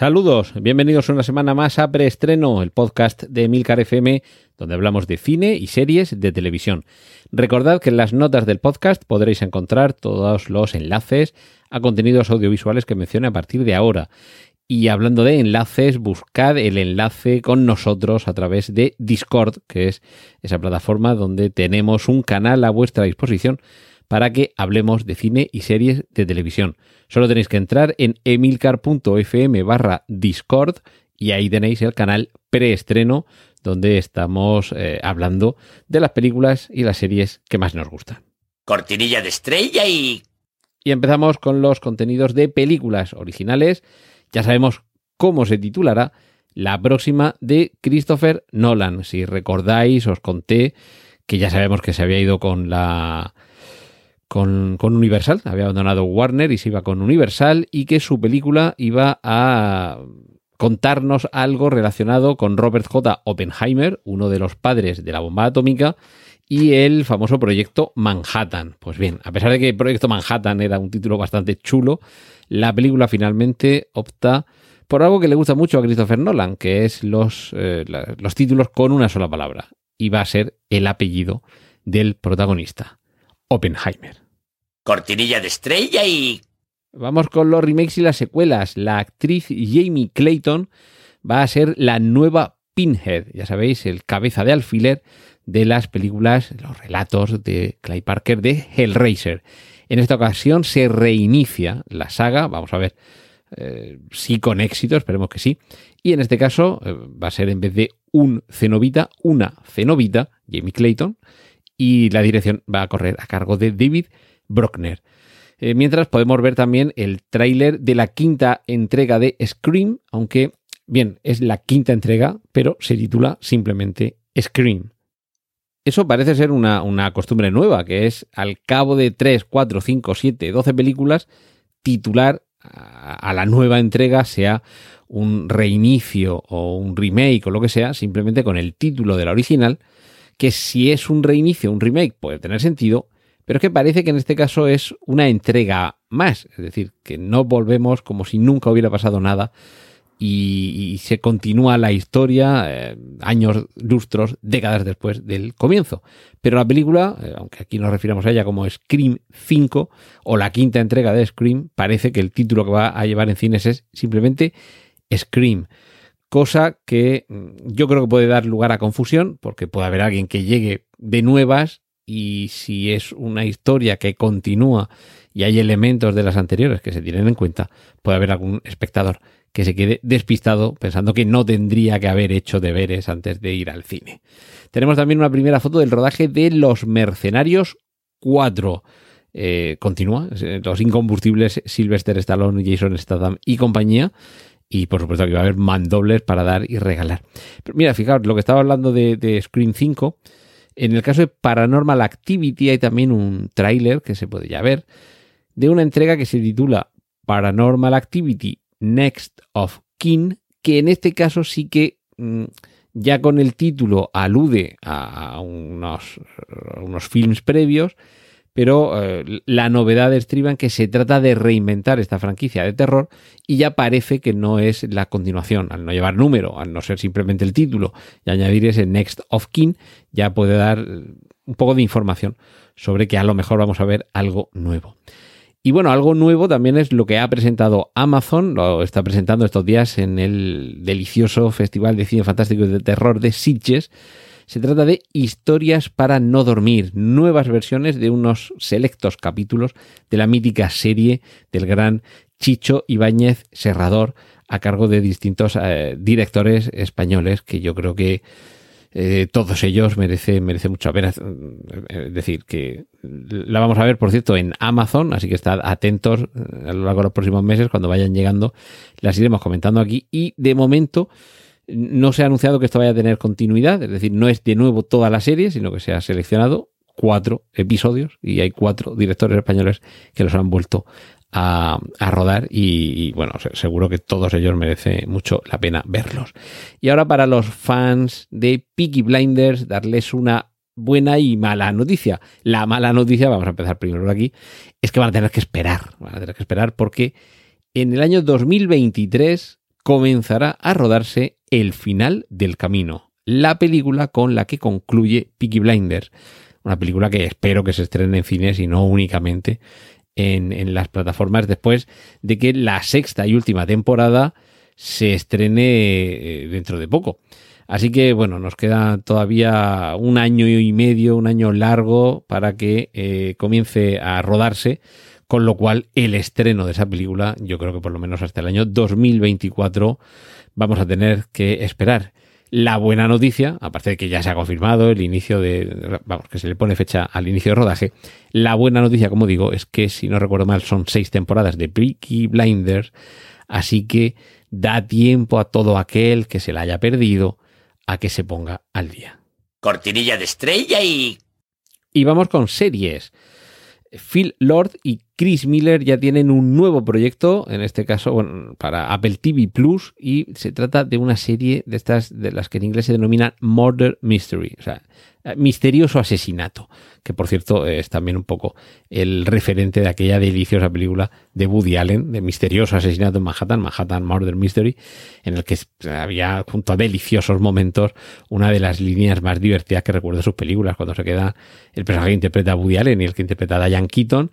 Saludos, bienvenidos una semana más a Preestreno, el podcast de Emilcar FM, donde hablamos de cine y series de televisión. Recordad que en las notas del podcast podréis encontrar todos los enlaces a contenidos audiovisuales que mencione a partir de ahora. Y hablando de enlaces, buscad el enlace con nosotros a través de Discord, que es esa plataforma donde tenemos un canal a vuestra disposición para que hablemos de cine y series de televisión. Solo tenéis que entrar en emilcar.fm barra Discord y ahí tenéis el canal preestreno donde estamos eh, hablando de las películas y las series que más nos gustan. Cortinilla de estrella y... Y empezamos con los contenidos de películas originales. Ya sabemos cómo se titulará la próxima de Christopher Nolan. Si recordáis, os conté que ya sabemos que se había ido con la con, Universal, había abandonado Warner y se iba con Universal y que su película iba a contarnos algo relacionado con Robert J. Oppenheimer, uno de los padres de la bomba atómica, y el famoso proyecto Manhattan. Pues bien, a pesar de que el proyecto Manhattan era un título bastante chulo, la película finalmente opta por algo que le gusta mucho a Christopher Nolan, que es los, eh, los títulos con una sola palabra. Y va a ser el apellido del protagonista. Oppenheimer. Cortinilla de estrella y... Vamos con los remakes y las secuelas. La actriz Jamie Clayton va a ser la nueva Pinhead, ya sabéis, el cabeza de alfiler de las películas, los relatos de Clay Parker de Hellraiser. En esta ocasión se reinicia la saga, vamos a ver eh, si con éxito, esperemos que sí. Y en este caso eh, va a ser en vez de un cenobita, una cenobita, Jamie Clayton, y la dirección va a correr a cargo de David Brockner. Eh, mientras podemos ver también el tráiler de la quinta entrega de Scream, aunque, bien, es la quinta entrega, pero se titula simplemente Scream. Eso parece ser una, una costumbre nueva, que es al cabo de 3, 4, 5, 7, 12 películas, titular a la nueva entrega, sea un reinicio o un remake o lo que sea, simplemente con el título de la original, que si es un reinicio, un remake, puede tener sentido, pero es que parece que en este caso es una entrega más, es decir, que no volvemos como si nunca hubiera pasado nada y, se continúa la historia eh, años, lustros, décadas después del comienzo. Pero la película, eh, aunque aquí nos refiramos a ella como Scream 5 o la quinta entrega de Scream, parece que el título que va a llevar en cines es simplemente Scream cosa que mm, yo creo que puede dar lugar a confusión, porque puede haber alguien que llegue de nuevas y si es una historia que continúa y hay elementos de las anteriores que se tienen en cuenta, puede haber algún espectador que se quede despistado pensando que no tendría que haber hecho deberes antes de ir al cine. Tenemos también una primera foto del rodaje de Los Mercenarios 4. Eh, continúa, eh, los incombustibles Sylvester Stallone, Jason Statham y compañía y por supuesto que va a haber mandobles para dar y regalar. Pero mira, fijaos, lo que estaba hablando de, de Screen 5, en el caso de Paranormal Activity hay también un tráiler que se puede ya ver de una entrega que se titula Paranormal Activity Next of Kin, que en este caso sí que mm, ya con el título alude a, unos, a unos films previos pero eh, la novedad estriba en que se trata de reinventar esta franquicia de terror y ya parece que no es la continuación, al no llevar número, al no ser simplemente el título y añadir ese Next of Kin, ya puede dar eh, un poco de información sobre que a lo mejor vamos a ver algo nuevo. Y bueno, algo nuevo también es lo que ha presentado Amazon, lo está presentando estos días en el delicioso Festival de Cine Fantástico y de Terror de Sitges, se trata de Historias para no dormir, nuevas versiones de unos selectos capítulos de la mítica serie del gran Chicho Ibáñez Serrador a cargo de distintos eh, directores españoles que yo creo que eh, todos ellos merece, merece mucho pena. Eh, decir, que la vamos a ver, por cierto, en Amazon, así que estad atentos a lo largo de los próximos meses, cuando vayan llegando, las iremos comentando aquí. Y de momento, no se ha anunciado que esto vaya a tener continuidad, es decir, no es de nuevo toda la serie, sino que se ha seleccionado cuatro episodios y hay cuatro directores españoles que los han vuelto a, rodar y, y, bueno, seguro que todos ellos merece mucho la pena verlos. Y ahora para los fans de Peaky Blinders, darles una buena y mala noticia. La mala noticia, vamos a empezar primero por aquí, es que van a tener que esperar, van a tener que esperar porque en el año 2023 comenzará a rodarse El final del camino, la película con la que concluye Peaky Blinders. Una película que espero que se estrene en cines y no únicamente en, las plataformas después de que la sexta y última temporada se estrene eh, dentro de poco. Así que bueno, nos queda todavía un año y medio, un año largo para que eh, comience a rodarse, con lo cual el estreno de esa película, yo creo que por lo menos hasta el año 2024 vamos a tener que esperar. La buena noticia, aparte de que ya se ha confirmado el inicio de, vamos, que se le pone fecha al inicio de rodaje, la buena noticia, como digo, es que si no recuerdo mal son seis temporadas de Peaky Blinders, así que da tiempo a todo aquel que se la haya perdido a que se ponga al día. Cortinilla de estrella y... Y vamos con series. Phil Lord y Chris Miller ya tienen un nuevo proyecto, en este caso bueno, para Apple TV Plus, y se trata de una serie de estas de las que en inglés se denominan Murder Mystery, o sea, misterioso asesinato, que por cierto es también un poco el referente de aquella deliciosa película de Woody Allen, de misterioso asesinato en Manhattan, Manhattan Murder Mystery, en el que había junto a deliciosos momentos una de las líneas más divertidas que recuerdo de sus películas, cuando se queda el personaje que interpreta a Woody Allen y el que interpreta a Diane Keaton,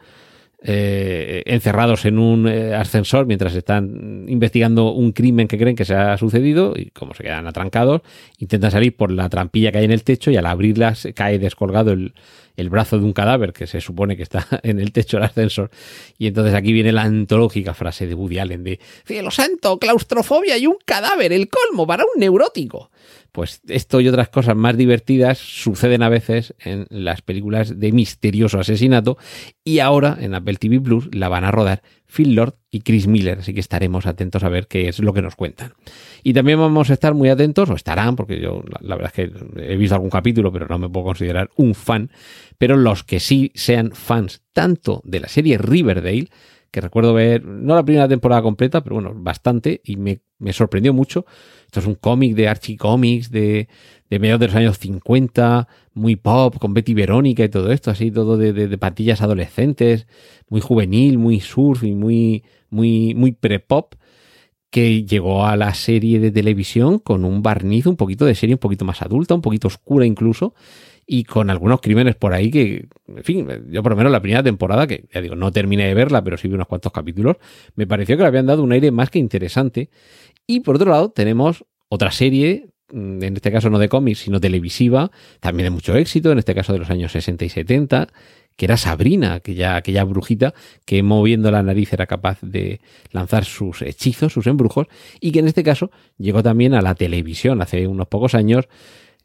eh, encerrados en un eh, ascensor mientras están investigando un crimen que creen que se ha sucedido y como se quedan atrancados, intentan salir por la trampilla que hay en el techo y al abrirlas cae descolgado el, el brazo de un cadáver que se supone que está en el techo del ascensor. Y entonces aquí viene la antológica frase de Woody Allen de cielo santo, claustrofobia y un cadáver, el colmo para un neurótico. Pues esto y otras cosas más divertidas suceden a veces en las películas de misterioso asesinato y ahora en Apple TV Plus la van a rodar Phil Lord y Chris Miller, así que estaremos atentos a ver qué es lo que nos cuentan. Y también vamos a estar muy atentos, o estarán, porque yo la, verdad es que he visto algún capítulo, pero no me puedo considerar un fan, pero los que sí sean fans tanto de la serie Riverdale, recuerdo ver, no la primera temporada completa, pero bueno, bastante, y me, me sorprendió mucho. Esto es un cómic de Archie Comics de, de mediados de los años 50, muy pop, con Betty Verónica y todo esto, así todo de, de, de patillas adolescentes, muy juvenil, muy surf y muy, muy, muy pre-pop, que llegó a la serie de televisión con un barniz un poquito de serie, un poquito más adulta, un poquito oscura incluso, y con algunos crímenes por ahí que, en fin, yo por lo menos la primera temporada, que ya digo, no terminé de verla, pero sí vi unos cuantos capítulos, me pareció que le habían dado un aire más que interesante. Y por otro lado, tenemos otra serie, en este caso no de cómics, sino televisiva, también de mucho éxito, en este caso de los años 60 y 70, que era Sabrina, aquella, aquella brujita que moviendo la nariz era capaz de lanzar sus hechizos, sus embrujos, y que en este caso llegó también a la televisión hace unos pocos años,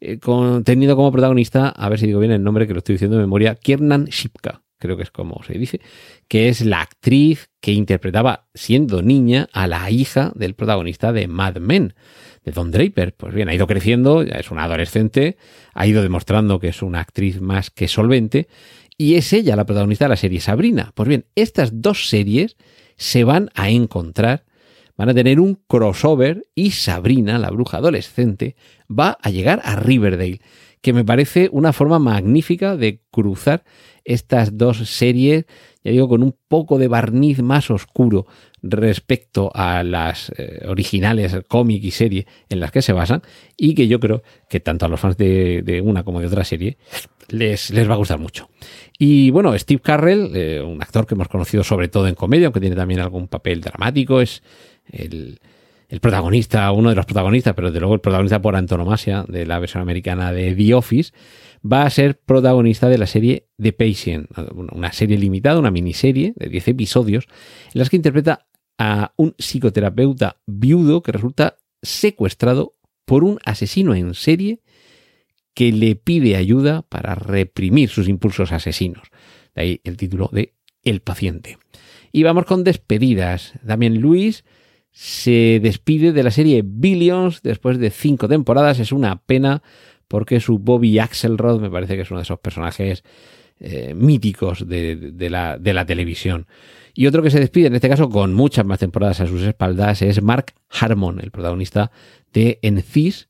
eh, con, teniendo como protagonista, a ver si digo bien el nombre que lo estoy diciendo de memoria, Kiernan Shipka, creo que es como se dice, que es la actriz que interpretaba siendo niña a la hija del protagonista de Mad Men, de Don Draper. Pues bien, ha ido creciendo, ya es una adolescente, ha ido demostrando que es una actriz más que solvente, y es ella la protagonista de la serie Sabrina. Pues bien, estas dos series se van a encontrar, van a tener un crossover y Sabrina, la bruja adolescente, va a llegar a Riverdale, que me parece una forma magnífica de cruzar estas dos series, ya digo, con un poco de barniz más oscuro respecto a las eh, originales cómic y serie en las que se basan y que yo creo que tanto a los fans de, una como de otra serie les, les, va a gustar mucho. Y bueno, Steve Carrell, eh, un actor que hemos conocido sobre todo en comedia, aunque tiene también algún papel dramático, es el, protagonista, uno de los protagonistas, pero de luego el protagonista por antonomasia de la versión americana de The Office, va a ser protagonista de la serie The Patient, una serie limitada, una miniserie de 10 episodios, en las que interpreta a un psicoterapeuta viudo que resulta secuestrado por un asesino en serie que le pide ayuda para reprimir sus impulsos asesinos. De ahí el título de El paciente. Y vamos con despedidas. Damien Luis se despide de la serie Billions después de cinco temporadas. Es una pena porque su Bobby Axelrod me parece que es uno de esos personajes eh, míticos de, la, de la televisión. Y otro que se despide, en este caso con muchas más temporadas a sus espaldas, es Mark Harmon, el protagonista de Encis,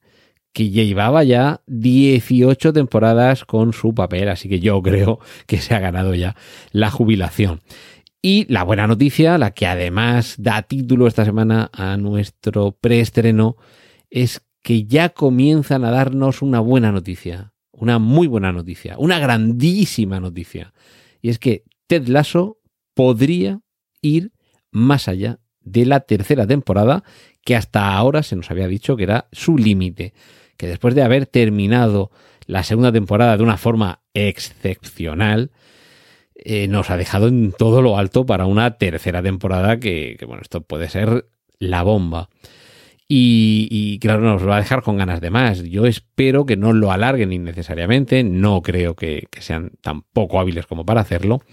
que llevaba ya 18 temporadas con su papel, así que yo creo que se ha ganado ya la jubilación. Y la buena noticia, la que además da título esta semana a nuestro preestreno, es que ya comienzan a darnos una buena noticia, una muy buena noticia, una grandísima noticia. Y es que Ted Lasso podría ir más allá de la tercera temporada, que hasta ahora se nos había dicho que era su límite, que después de haber terminado la segunda temporada de una forma excepcional, eh, nos ha dejado en todo lo alto para una tercera temporada que, bueno, esto puede ser la bomba. Y, claro, nos va a dejar con ganas de más. Yo espero que no lo alarguen innecesariamente, no creo que, que sean tan poco hábiles como para hacerlo,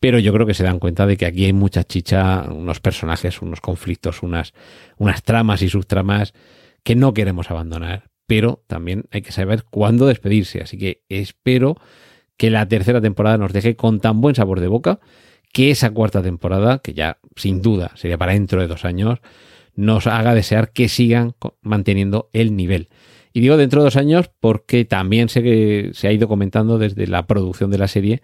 pero yo creo que se dan cuenta de que aquí hay mucha chicha, unos personajes, unos conflictos, unas, unas tramas y subtramas que no queremos abandonar, pero también hay que saber cuándo despedirse. Así que espero que la tercera temporada nos deje con tan buen sabor de boca que esa cuarta temporada, que ya sin duda sería para dentro de dos años, nos haga desear que sigan manteniendo el nivel. Y digo dentro de dos años porque también sé que se ha ido comentando desde la producción de la serie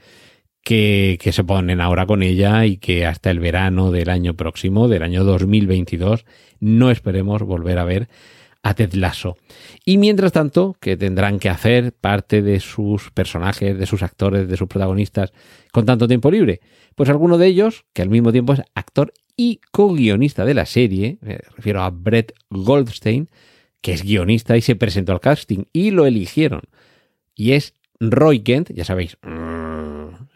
que, que, se ponen ahora con ella y que hasta el verano del año próximo, del año 2022, no esperemos volver a ver a Ted Lasso. Y mientras tanto, que tendrán que hacer parte de sus personajes, de sus actores, de sus protagonistas con tanto tiempo libre? Pues alguno de ellos, que al mismo tiempo es actor y co-guionista de la serie, me refiero a Brett Goldstein, que es guionista y se presentó al casting y lo eligieron. Y es Roy Kent, ya sabéis,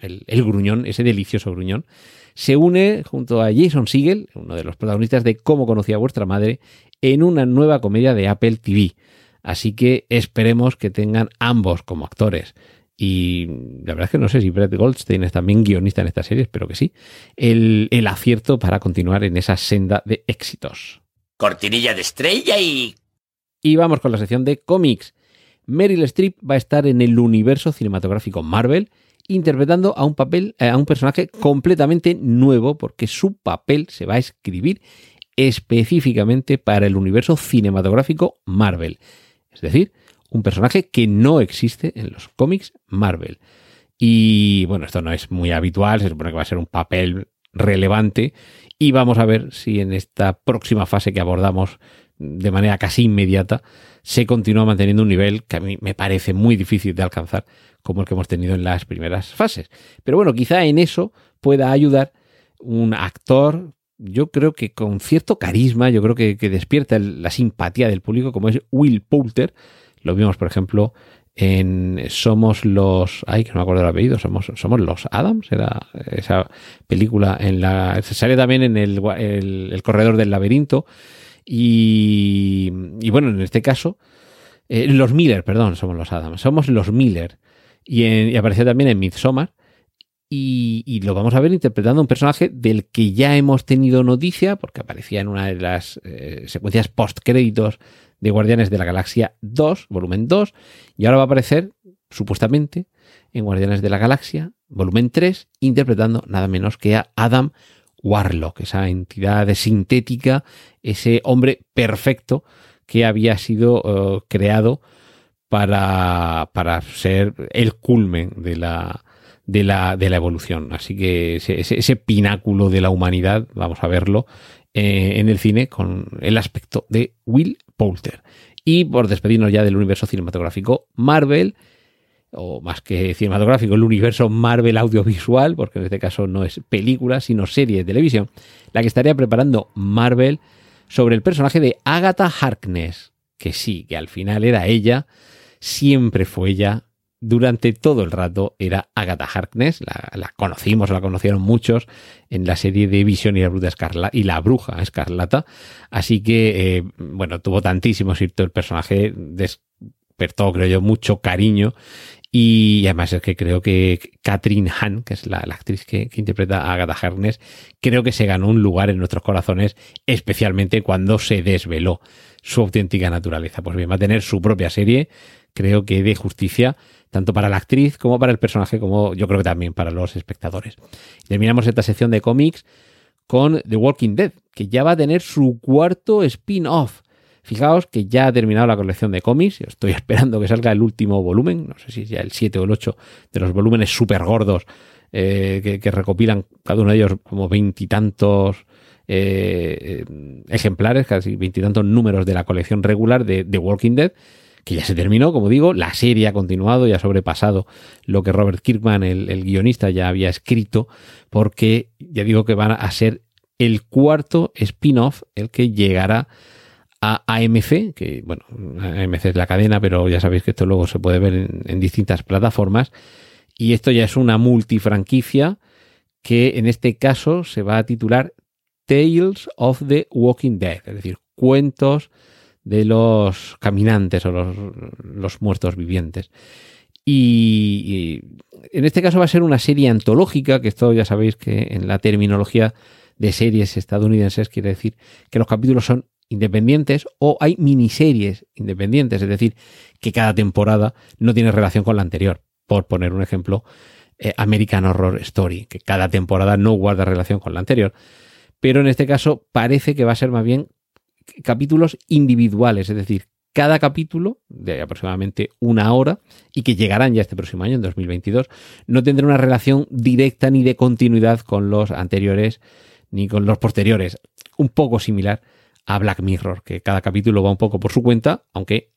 el, gruñón, ese delicioso gruñón, se une junto a Jason Siegel, uno de los protagonistas de Cómo conocía a vuestra madre, en una nueva comedia de Apple TV. Así que esperemos que tengan ambos como actores. Y la verdad es que no sé si Brett Goldstein es también guionista en esta serie, espero que sí. El, el acierto para continuar en esa senda de éxitos. Cortinilla de estrella y... Y vamos con la sección de cómics. Meryl Streep va a estar en el universo cinematográfico Marvel interpretando a un papel, eh, a un personaje completamente nuevo, porque su papel se va a escribir específicamente para el universo cinematográfico Marvel. Es decir, un personaje que no existe en los cómics Marvel. Y bueno, esto no es muy habitual, se supone que va a ser un papel relevante y vamos a ver si en esta próxima fase que abordamos de manera casi inmediata se continúa manteniendo un nivel que a mí me parece muy difícil de alcanzar como el que hemos tenido en las primeras fases. Pero bueno, quizá en eso pueda ayudar un actor, yo creo que con cierto carisma, yo creo que, despierta la simpatía del público, como es Will Poulter. Lo vimos, por ejemplo, en Somos los. Ay, que no me acuerdo del apellido. Somos, somos los Adams. Era esa película en la. Se sale también en el, el, Corredor del Laberinto. Y, y, bueno, en este caso. Eh, los Miller, perdón, somos los Adams. Somos los Miller y, apareció también en Midsommar. Y, lo vamos a ver interpretando un personaje del que ya hemos tenido noticia, porque aparecía en una de las eh, secuencias post-créditos de Guardianes de la Galaxia 2, volumen 2, y ahora va a aparecer, supuestamente, en Guardianes de la Galaxia, volumen 3, interpretando nada menos que a Adam Warlock, esa entidad sintética, ese hombre perfecto que había sido eh, creado para, para ser el culmen de la, de la, de la evolución. Así que ese, pináculo de la humanidad, vamos a verlo eh, en el cine con el aspecto de Will Poulter. Y por despedirnos ya del universo cinematográfico Marvel, o más que cinematográfico, el universo Marvel audiovisual, porque en este caso no es película, sino serie de televisión, la que estaría preparando Marvel sobre el personaje de Agatha Harkness, que sí, que al final era ella siempre fue ella. Durante todo el rato era Agatha Harkness, la, conocimos, la conocieron muchos en la serie de Visión y la, Bruja Escarlata, y la Bruja Escarlata. Así que, eh, bueno, tuvo tantísimo éxito el personaje, despertó, creo yo, mucho cariño Y además es que creo que Catherine Hahn, que es la, actriz que, interpreta a Agatha Harkness, creo que se ganó un lugar en nuestros corazones, especialmente cuando se desveló su auténtica naturaleza. Pues bien, va a tener su propia serie, creo que de justicia, tanto para la actriz como para el personaje, como yo creo que también para los espectadores. Terminamos esta sección de cómics con The Walking Dead, que ya va a tener su cuarto spin-off. Fijaos que ya ha terminado la colección de cómics. Estoy esperando que salga el último volumen. No sé si ya el 7 o el 8 de los volúmenes súper gordos eh, que, recopilan cada uno de ellos como veintitantos eh, ejemplares, casi veintitantos números de la colección regular de The Walking Dead que ya se terminó, como digo, la serie ha continuado y ha sobrepasado lo que Robert Kirkman, el, el, guionista, ya había escrito, porque ya digo que van a ser el cuarto spin-off el que llegará a AMC, que bueno, AMC es la cadena, pero ya sabéis que esto luego se puede ver en, distintas plataformas. Y esto ya es una multifranquicia que en este caso se va a titular Tales of the Walking Dead, es decir, cuentos de los caminantes o los, muertos vivientes. Y, y, en este caso va a ser una serie antológica, que esto ya sabéis que en la terminología de series estadounidenses quiere decir que los capítulos son independientes o hay miniseries independientes, es decir, que cada temporada no tiene relación con la anterior. Por poner un ejemplo, eh, American Horror Story, que cada temporada no guarda relación con la anterior. Pero en este caso parece que va a ser más bien capítulos individuales, es decir, cada capítulo de aproximadamente una hora y que llegarán ya este próximo año, en 2022, no tendrá una relación directa ni de continuidad con los anteriores ni con los posteriores. Un poco similar a Black Mirror, que cada capítulo va un poco por su cuenta, aunque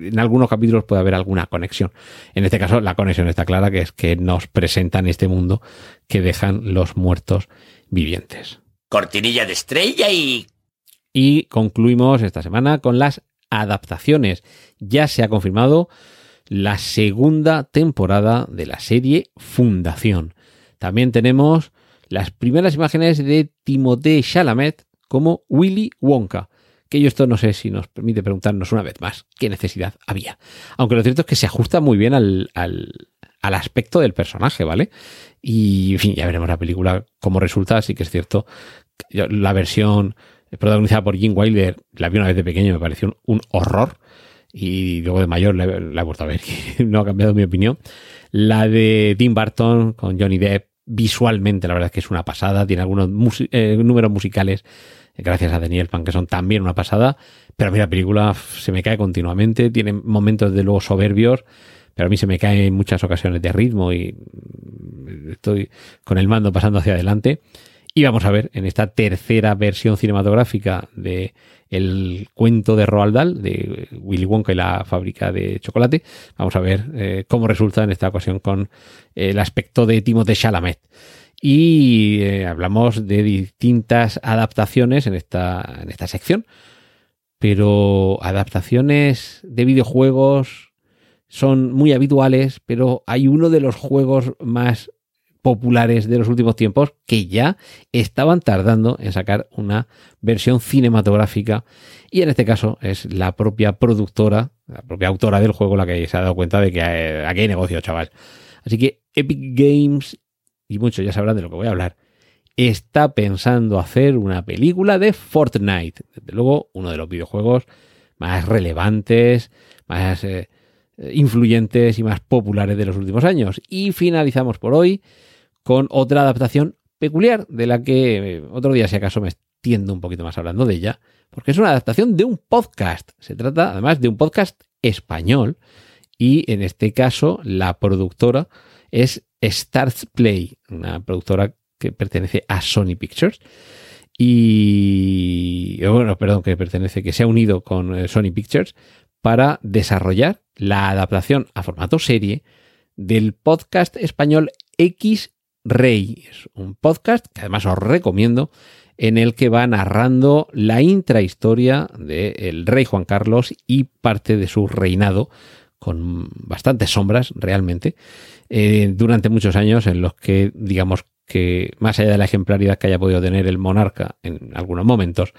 en algunos capítulos puede haber alguna conexión. En este caso, la conexión está clara, que es que nos presentan este mundo que dejan los muertos vivientes. Cortinilla de estrella y... Y concluimos esta semana con las adaptaciones. Ya se ha confirmado la segunda temporada de la serie Fundación. También tenemos las primeras imágenes de Timothée Chalamet como Willy Wonka. Que yo esto no sé si nos permite preguntarnos una vez más qué necesidad había. Aunque lo cierto es que se ajusta muy bien al, aspecto del personaje, ¿vale? Y, ya veremos la película cómo resulta. Así que es cierto, la versión protagonizada por Jim Wilder la vi una vez de pequeño, me pareció un, horror. Y luego de mayor la, la he vuelto a ver, no ha cambiado mi opinión. La de Tim Burton con Johnny Depp, visualmente la verdad es que es una pasada. Tiene algunos eh, números musicales gracias a Daniel Pan, que son también una pasada. Pero a mí la película se me cae continuamente, tiene momentos de luego soberbios, pero a mí se me cae en muchas ocasiones de ritmo y estoy con el mando pasando hacia adelante. Y vamos a ver en esta tercera versión cinematográfica de el cuento de Roald Dahl, de Willy Wonka y la fábrica de chocolate. Vamos a ver eh, cómo resulta en esta ocasión con el aspecto de Timothée Chalamet y eh, hablamos de distintas adaptaciones en esta, en esta sección. Pero adaptaciones de videojuegos son muy habituales, pero hay uno de los juegos más populares de los últimos tiempos que ya estaban tardando en sacar una versión cinematográfica y en este caso es la propia productora, la propia autora del juego la que se ha dado cuenta de que eh, aquí hay negocio, chaval. Así que Epic Games y muchos ya sabrán de lo que voy a hablar, está pensando hacer una película de Fortnite. Desde luego, uno de los videojuegos más relevantes, más eh, influyentes y más populares de los últimos años. Y finalizamos por hoy con otra adaptación peculiar, de la que eh, otro día, si acaso, me extiendo un poquito más hablando de ella, porque es una adaptación de un podcast. Se trata, además, de un podcast español. Y en este caso, la productora es Starts Play, una productora que pertenece a Sony Pictures. Y bueno, perdón, que pertenece, que se ha unido con eh, Sony Pictures para desarrollar la adaptación a formato serie del podcast español X Rey. Es un podcast que además os recomiendo, en el que va narrando la intrahistoria del rey Juan Carlos y parte de su reinado, con bastantes sombras realmente, eh, durante muchos años en los que, digamos que más allá de la ejemplaridad que haya podido tener el monarca en algunos momentos,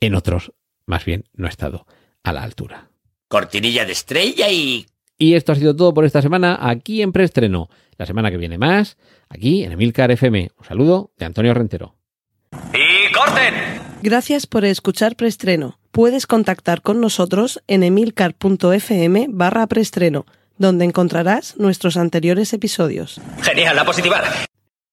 en otros más bien no ha estado a la altura. Cortinilla de estrella y... Y esto ha sido todo por esta semana aquí en Preestreno. La semana que viene más, aquí en Emilcar FM. Un saludo de Antonio Rentero. ¡Y corten! Gracias por escuchar Preestreno. Puedes contactar con nosotros en emilcar.fm barra preestreno, donde encontrarás nuestros anteriores episodios. Genial, la positiva.